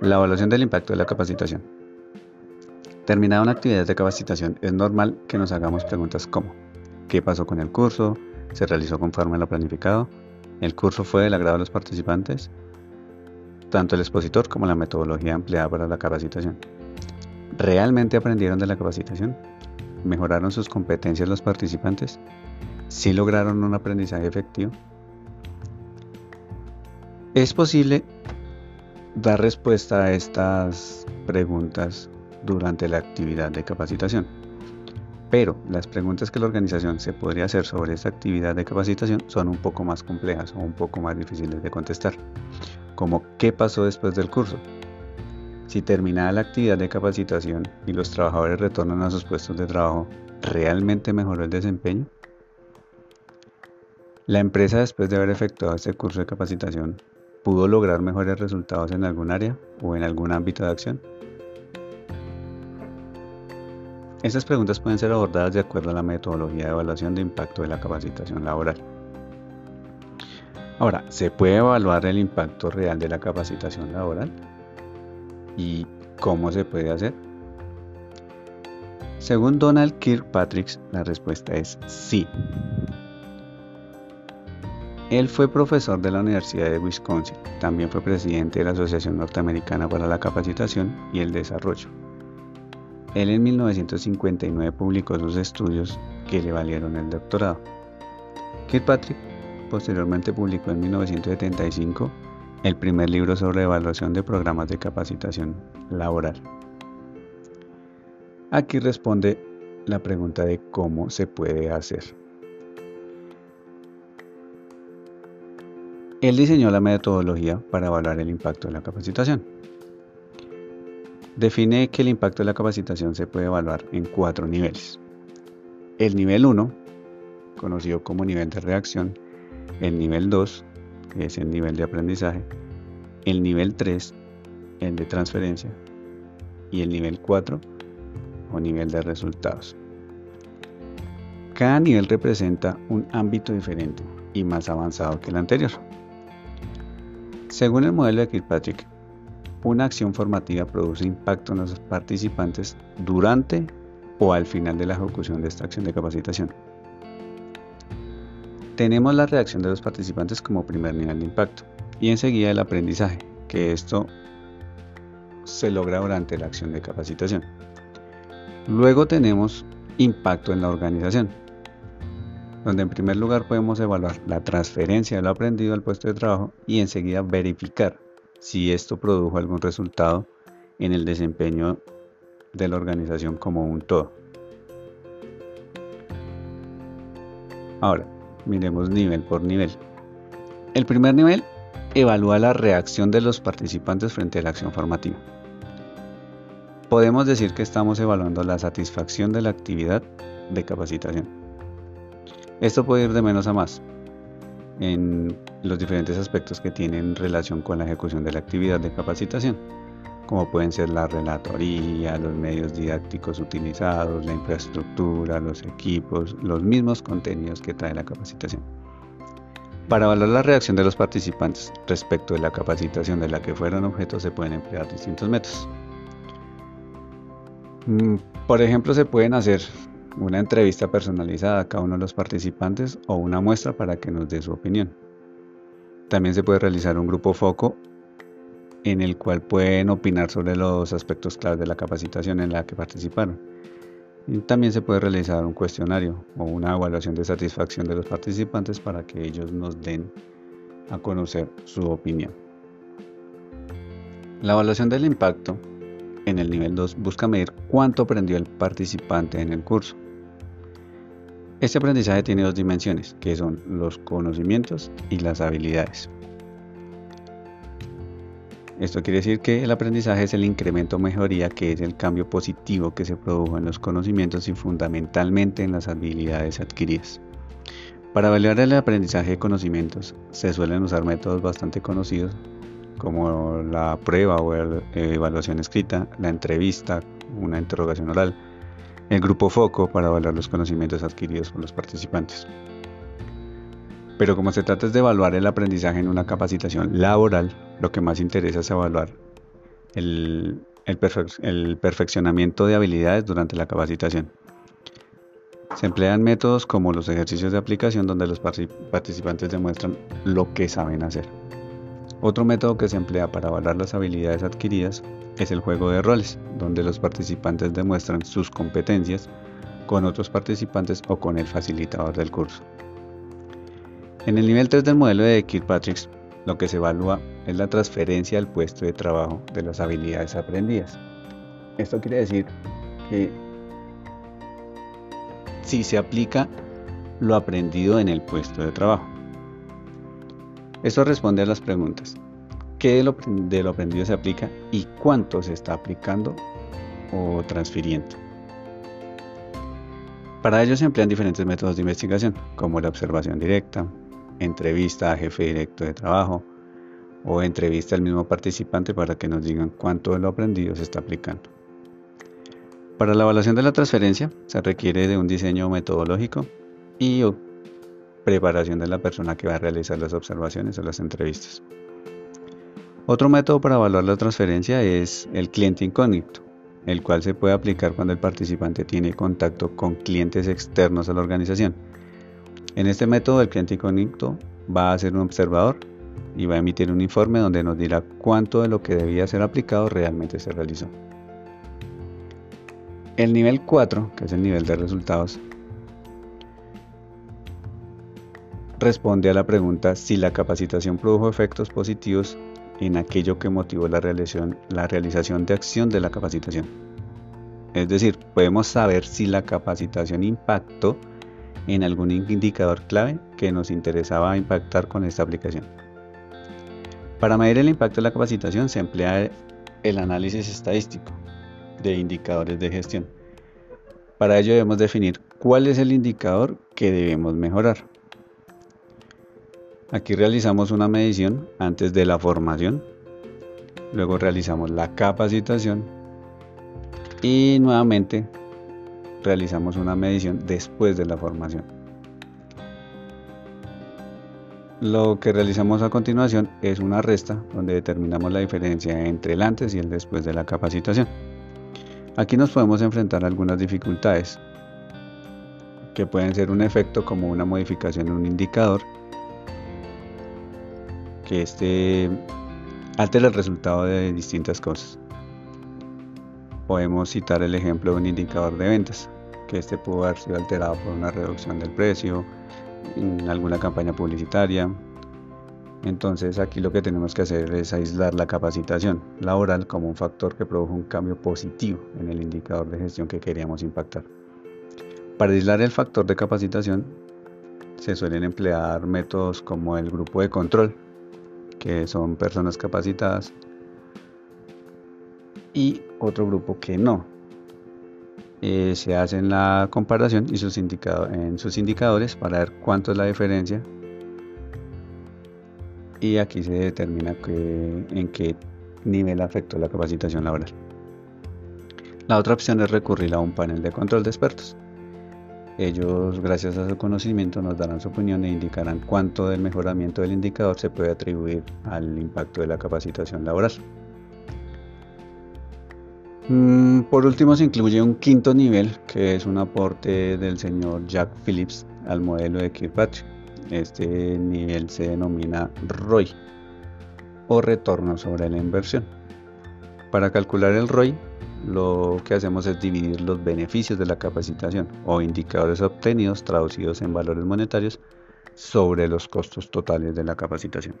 La evaluación del impacto de la capacitación. Terminada una actividad de capacitación, es normal que nos hagamos preguntas como ¿qué pasó con el curso? ¿Se realizó conforme a lo planificado? ¿El curso fue del agrado de los participantes? Tanto el expositor como la metodología empleada para la capacitación. ¿Realmente aprendieron de la capacitación? ¿Mejoraron sus competencias los participantes? ¿Sí lograron un aprendizaje efectivo? Es posible dar respuesta a estas preguntas durante la actividad de capacitación. Pero las preguntas que la organización se podría hacer sobre esta actividad de capacitación son un poco más complejas o un poco más difíciles de contestar, como ¿qué pasó después del curso? Si terminada la actividad de capacitación y los trabajadores retornan a sus puestos de trabajo, ¿realmente mejoró el desempeño? La empresa después de haber efectuado este curso de capacitación pudo lograr mejores resultados en algún área o en algún ámbito de acción? Estas preguntas pueden ser abordadas de acuerdo a la metodología de evaluación de impacto de la capacitación laboral. Ahora, ¿se puede evaluar el impacto real de la capacitación laboral? ¿Y cómo se puede hacer? Según Donald Kirkpatrick, la respuesta es sí. Él fue profesor de la Universidad de Wisconsin, también fue presidente de la Asociación Norteamericana para la Capacitación y el Desarrollo. Él en 1959 publicó sus estudios que le valieron el doctorado. Kirkpatrick posteriormente publicó en 1975 el primer libro sobre evaluación de programas de capacitación laboral. Aquí responde la pregunta de cómo se puede hacer. Él diseñó la metodología para evaluar el impacto de la capacitación. Define que el impacto de la capacitación se puede evaluar en cuatro niveles. El nivel 1, conocido como nivel de reacción, el nivel 2, que es el nivel de aprendizaje, el nivel 3, el de transferencia, y el nivel 4, o nivel de resultados. Cada nivel representa un ámbito diferente y más avanzado que el anterior. Según el modelo de Kirkpatrick, una acción formativa produce impacto en los participantes durante o al final de la ejecución de esta acción de capacitación. Tenemos la reacción de los participantes como primer nivel de impacto y enseguida el aprendizaje, que esto se logra durante la acción de capacitación. Luego tenemos impacto en la organización, donde en primer lugar podemos evaluar la transferencia de lo aprendido al puesto de trabajo y enseguida verificar si esto produjo algún resultado en el desempeño de la organización como un todo. Ahora, miremos nivel por nivel. El primer nivel evalúa la reacción de los participantes frente a la acción formativa. Podemos decir que estamos evaluando la satisfacción de la actividad de capacitación. Esto puede ir de menos a más en los diferentes aspectos que tienen relación con la ejecución de la actividad de capacitación, como pueden ser la relatoría, los medios didácticos utilizados, la infraestructura, los equipos, los mismos contenidos que trae la capacitación. Para evaluar la reacción de los participantes respecto de la capacitación de la que fueron objetos se pueden emplear distintos métodos. Mm, por ejemplo, se pueden hacer una entrevista personalizada a cada uno de los participantes o una muestra para que nos dé su opinión. También se puede realizar un grupo foco en el cual pueden opinar sobre los aspectos claves de la capacitación en la que participaron. También se puede realizar un cuestionario o una evaluación de satisfacción de los participantes para que ellos nos den a conocer su opinión. La evaluación del impacto en el nivel 2 busca medir cuánto aprendió el participante en el curso. Este aprendizaje tiene dos dimensiones, que son los conocimientos y las habilidades. Esto quiere decir que el aprendizaje es el incremento o mejoría, que es el cambio positivo que se produjo en los conocimientos y fundamentalmente en las habilidades adquiridas. Para evaluar el aprendizaje de conocimientos se suelen usar métodos bastante conocidos como la prueba o evaluación escrita, la entrevista, una interrogación oral, el grupo foco para evaluar los conocimientos adquiridos por los participantes. Pero como se trata de evaluar el aprendizaje en una capacitación laboral, lo que más interesa es evaluar el, el perfeccionamiento de habilidades durante la capacitación. Se emplean métodos como los ejercicios de aplicación donde los participantes demuestran lo que saben hacer. Otro método que se emplea para evaluar las habilidades adquiridas es el juego de roles, donde los participantes demuestran sus competencias con otros participantes o con el facilitador del curso. En el nivel 3 del modelo de Kirkpatrick, lo que se evalúa es la transferencia al puesto de trabajo de las habilidades aprendidas. Esto quiere decir que si se aplica lo aprendido en el puesto de trabajo. Esto responde a las preguntas. ¿Qué de lo, aprendido se aplica y cuánto se está aplicando o transfiriendo? Para ello se emplean diferentes métodos de investigación, como la observación directa, entrevista a jefe directo de trabajo o entrevista al mismo participante para que nos digan cuánto de lo aprendido se está aplicando. Para la evaluación de la transferencia se requiere de un diseño metodológico y preparación de la persona que va a realizar las observaciones o las entrevistas. Otro método para evaluar la transferencia es el cliente incógnito, el cual se puede aplicar cuando el participante tiene contacto con clientes externos a la organización. En este método el cliente incógnito va a ser un observador y va a emitir un informe donde nos dirá cuánto de lo que debía ser aplicado realmente se realizó. El nivel 4, que es el nivel de resultados, responde a la pregunta si la capacitación produjo efectos positivos en aquello que motivó la realización, la de acción de la capacitación. Es decir, podemos saber si la capacitación impactó en algún indicador clave que nos interesaba impactar con esta aplicación. Para medir el impacto de la capacitación se emplea el análisis estadístico de indicadores de gestión. Para ello debemos definir cuál es el indicador que debemos mejorar. Aquí realizamos una medición antes de la formación, luego realizamos la capacitación y nuevamente realizamos una medición después de la formación. Lo que realizamos a continuación es una resta donde determinamos la diferencia entre el antes y el después de la capacitación. Aquí nos podemos enfrentar a algunas dificultades que pueden ser un efecto como una modificación en un indicador que este altere el resultado de distintas cosas. Podemos citar el ejemplo de un indicador de ventas, que este pudo haber sido alterado por una reducción del precio, en alguna campaña publicitaria. Entonces aquí lo que tenemos que hacer es aislar la capacitación laboral como un factor que produjo un cambio positivo en el indicador de gestión que queríamos impactar. Para aislar el factor de capacitación se suelen emplear métodos como el grupo de control, que son personas capacitadas, y otro grupo que no. Eh, se hace la comparación y sus en sus indicadores para ver cuánto es la diferencia y aquí se determina en qué nivel afectó la capacitación laboral. La otra opción es recurrir a un panel de control de expertos. Ellos, gracias a su conocimiento, nos darán su opinión e indicarán cuánto del mejoramiento del indicador se puede atribuir al impacto de la capacitación laboral. Mm, por último, se incluye un quinto nivel, que es un aporte del señor Jack Phillips al modelo de Kirkpatrick. Este nivel se denomina ROI o retorno sobre la inversión. Para calcular el ROI lo que hacemos es dividir los beneficios de la capacitación o indicadores obtenidos traducidos en valores monetarios sobre los costos totales de la capacitación.